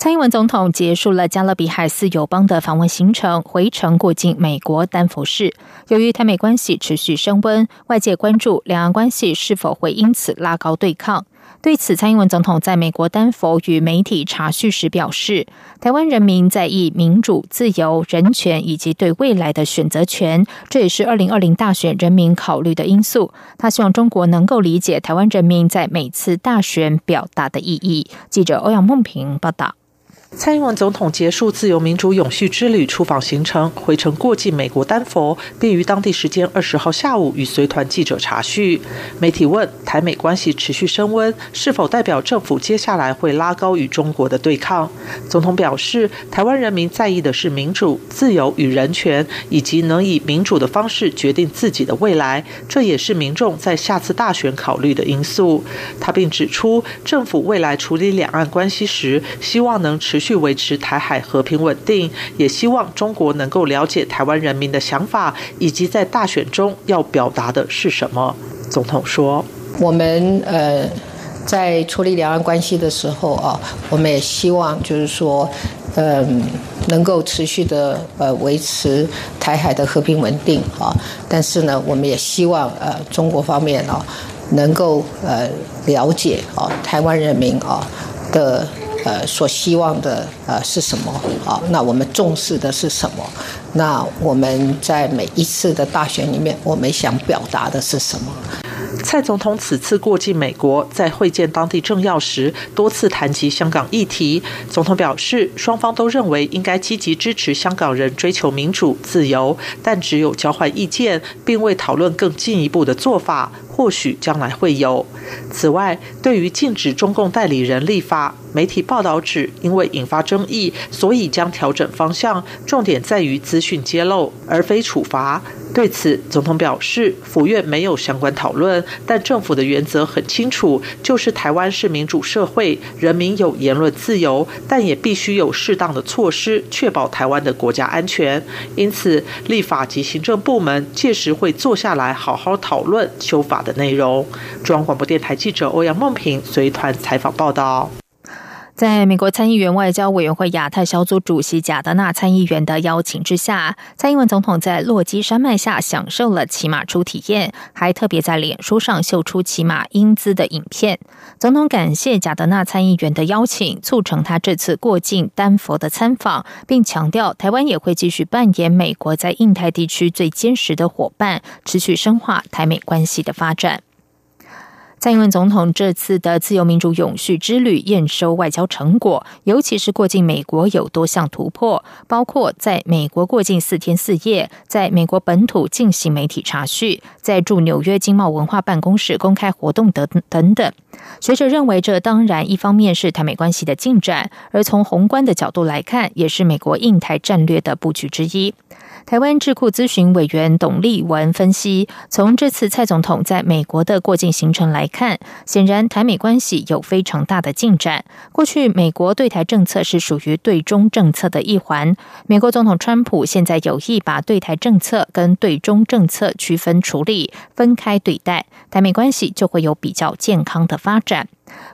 蔡英文总统结束了加勒比海四友邦的访问行程，回程过境美国丹佛市。由于台美关系持续升温，外界关注两岸关系是否会因此拉高对抗。对此，蔡英文总统在美国丹佛与媒体查叙时表示：“台湾人民在意民主、自由、人权以及对未来的选择权，这也是二零二零大选人民考虑的因素。他希望中国能够理解台湾人民在每次大选表达的意义。”记者欧阳梦平报道。蔡英文总统结束自由民主永续之旅出访行程，回程过境美国丹佛，并于当地时间二十号下午与随团记者查叙。媒体问台美关系持续升温，是否代表政府接下来会拉高与中国的对抗？总统表示，台湾人民在意的是民主、自由与人权，以及能以民主的方式决定自己的未来，这也是民众在下次大选考虑的因素。他并指出，政府未来处理两岸关系时，希望能持。续维持台海和平稳定，也希望中国能够了解台湾人民的想法，以及在大选中要表达的是什么。总统说：“我们呃，在处理两岸关系的时候啊，我们也希望就是说，嗯，能够持续的呃维持台海的和平稳定啊。但是呢，我们也希望呃中国方面啊，能够呃了解啊台湾人民啊的。”呃，所希望的呃是什么？好，那我们重视的是什么？那我们在每一次的大选里面，我们想表达的是什么？蔡总统此次过境美国，在会见当地政要时，多次谈及香港议题。总统表示，双方都认为应该积极支持香港人追求民主自由，但只有交换意见，并未讨论更进一步的做法。或许将来会有。此外，对于禁止中共代理人立法，媒体报道指，因为引发争议，所以将调整方向，重点在于资讯揭露，而非处罚。对此，总统表示，府院没有相关讨论，但政府的原则很清楚，就是台湾是民主社会，人民有言论自由，但也必须有适当的措施，确保台湾的国家安全。因此，立法及行政部门届时会坐下来好好讨论修法的内容。中央广播电台记者欧阳梦平随团采访报道。在美国参议员外交委员会亚太小组主席贾德纳参议员的邀请之下，蔡英文总统在落基山脉下享受了骑马初体验，还特别在脸书上秀出骑马英姿的影片。总统感谢贾德纳参议员的邀请，促成他这次过境丹佛的参访，并强调台湾也会继续扮演美国在印太地区最坚实的伙伴，持续深化台美关系的发展。蔡英文总统这次的自由民主永续之旅验收外交成果，尤其是过境美国有多项突破，包括在美国过境四天四夜，在美国本土进行媒体查叙，在驻纽约经贸文化办公室公开活动等等等。学者认为，这当然一方面是台美关系的进展，而从宏观的角度来看，也是美国印台战略的布局之一。台湾智库咨询委员董立文分析，从这次蔡总统在美国的过境行程来看，显然台美关系有非常大的进展。过去美国对台政策是属于对中政策的一环，美国总统川普现在有意把对台政策跟对中政策区分处理、分开对待，台美关系就会有比较健康的发展。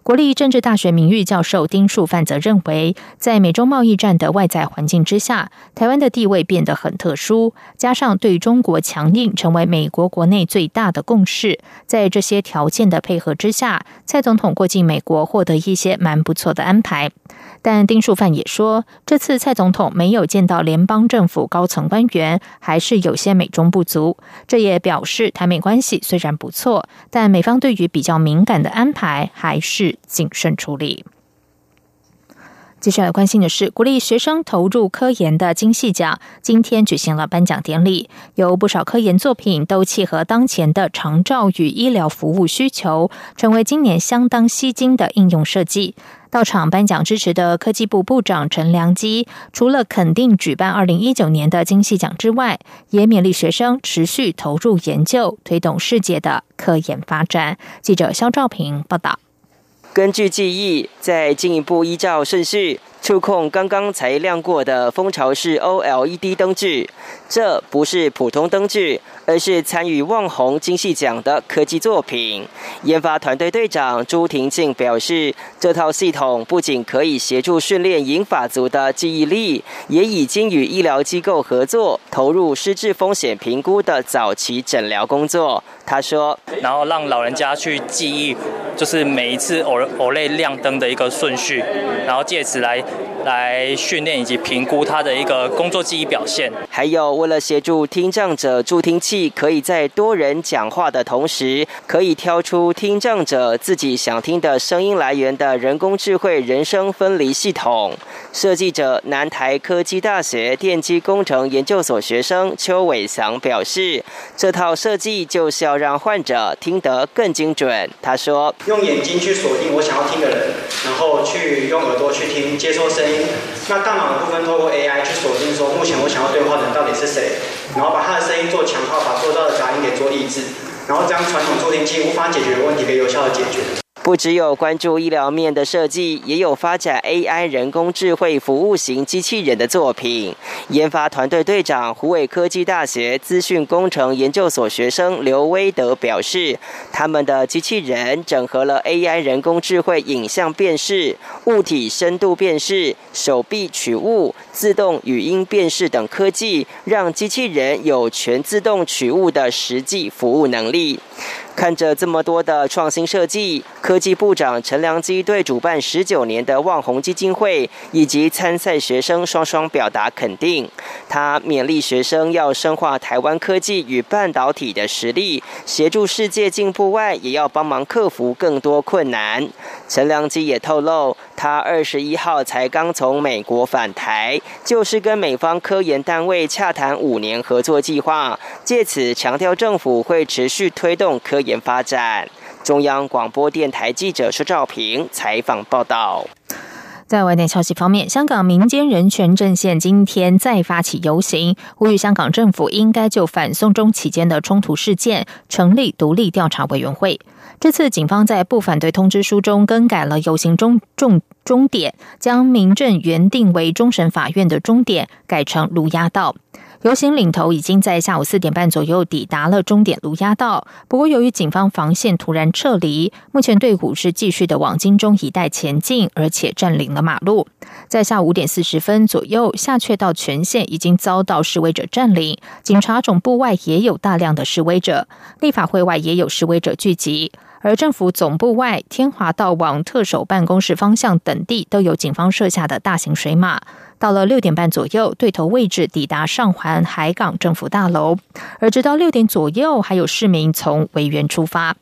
国立政治大学名誉教授丁树范则认为，在美中贸易战的外在环境之下，台湾的地位变得很特殊，加上对中国强硬成为美国国内最大的共识，在这些条件的配合之下，蔡总统过境美国获得一些蛮不错的安排。但丁树范也说，这次蔡总统没有见到联邦政府高层官员，还是有些美中不足。这也表示台美关系虽然不错，但美方对于比较敏感的安排还是谨慎处理。接下来关心的是，鼓励学生投入科研的金系奖今天举行了颁奖典礼，有不少科研作品都契合当前的长照与医疗服务需求，成为今年相当吸睛的应用设计。到场颁奖支持的科技部部长陈良基，除了肯定举办二零一九年的金细奖之外，也勉励学生持续投入研究，推动世界的科研发展。记者肖兆平报道。根据记忆，再进一步依照顺序。触控刚刚才亮过的蜂巢式 OLED 灯具，这不是普通灯具，而是参与旺宏金细奖的科技作品。研发团队队长朱廷静表示，这套系统不仅可以协助训练银发族的记忆力，也已经与医疗机构合作，投入失智风险评估的早期诊疗工作。他说：“然后让老人家去记忆，就是每一次偶偶类亮灯的一个顺序，然后借此来。”来训练以及评估他的一个工作记忆表现，还有为了协助听障者助听器可以在多人讲话的同时，可以挑出听障者自己想听的声音来源的人工智慧人声分离系统。设计者南台科技大学电机工程研究所学生邱伟祥表示，这套设计就是要让患者听得更精准。他说：“用眼睛去锁定我想要听的人，然后去用耳朵去听，接收声音。”那大脑的部分透过 AI 去锁定说，目前我想要对话的人到底是谁，然后把他的声音做强化，把做到的杂音给做抑制，然后将传统助听器无法解决的问题给有效的解决。不只有关注医疗面的设计，也有发展 AI 人工智慧服务型机器人的作品。研发团队队长、湖北科技大学资讯工程研究所学生刘威德表示，他们的机器人整合了 AI 人工智慧影像辨识、物体深度辨识、手臂取物、自动语音辨识等科技，让机器人有全自动取物的实际服务能力。看着这么多的创新设计，科技部长陈良基对主办十九年的旺宏基金会以及参赛学生双双表达肯定。他勉励学生要深化台湾科技与半导体的实力，协助世界进步外，也要帮忙克服更多困难。陈良基也透露，他二十一号才刚从美国返台，就是跟美方科研单位洽谈五年合作计划，借此强调政府会持续推动科。研发展。中央广播电台记者施兆平采访报道。在外电消息方面，香港民间人权阵线今天再发起游行，呼吁香港政府应该就反送中期间的冲突事件成立独立调查委员会。这次警方在不反对通知书中更改了游行中重终点，将民政原定为终审法院的终点改成卢押道。游行领头已经在下午四点半左右抵达了终点卢压道，不过由于警方防线突然撤离，目前队伍是继续的往金钟一带前进，而且占领了马路。在下午五点四十分左右，下却道全线已经遭到示威者占领，警察总部外也有大量的示威者，立法会外也有示威者聚集。而政府总部外、天华道往特首办公室方向等地都有警方设下的大型水马。到了六点半左右，对头位置抵达上环海港政府大楼。而直到六点左右，还有市民从维园出发。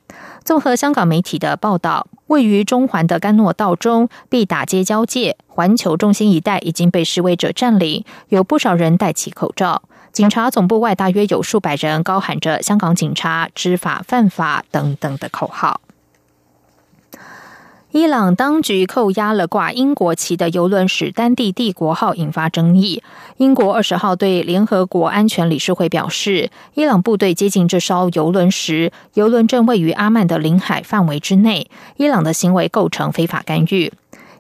综合香港媒体的报道，位于中环的甘诺道中、必打街交界、环球中心一带已经被示威者占领，有不少人戴起口罩。警察总部外大约有数百人高喊着“香港警察知法犯法”等等的口号。伊朗当局扣押了挂英国旗的游轮“史丹蒂帝国号”，引发争议。英国二十号对联合国安全理事会表示，伊朗部队接近这艘游轮时，游轮正位于阿曼的领海范围之内，伊朗的行为构成非法干预。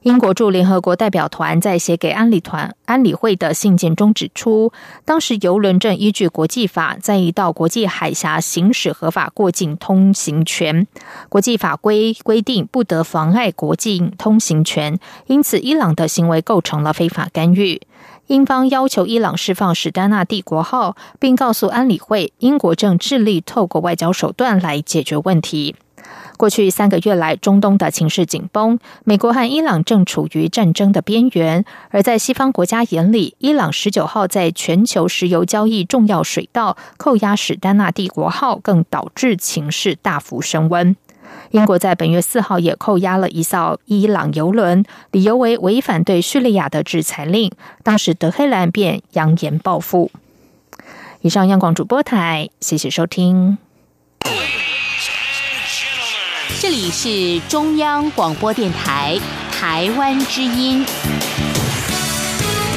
英国驻联合国代表团在写给安理团安理会的信件中指出，当时游轮正依据国际法在一道国际海峡行使合法过境通行权，国际法规规定不得妨碍国境通行权，因此伊朗的行为构成了非法干预。英方要求伊朗释放史丹纳帝国号，并告诉安理会，英国正致力透过外交手段来解决问题。过去三个月来，中东的情势紧绷，美国和伊朗正处于战争的边缘。而在西方国家眼里，伊朗十九号在全球石油交易重要水道扣押史丹纳帝国号，更导致情势大幅升温。英国在本月四号也扣押了一艘伊朗油轮，理由为违反对叙利亚的制裁令。当时德黑兰便扬言报复。以上，央广主播台，谢谢收听。这里是中央广播电台。台湾之音。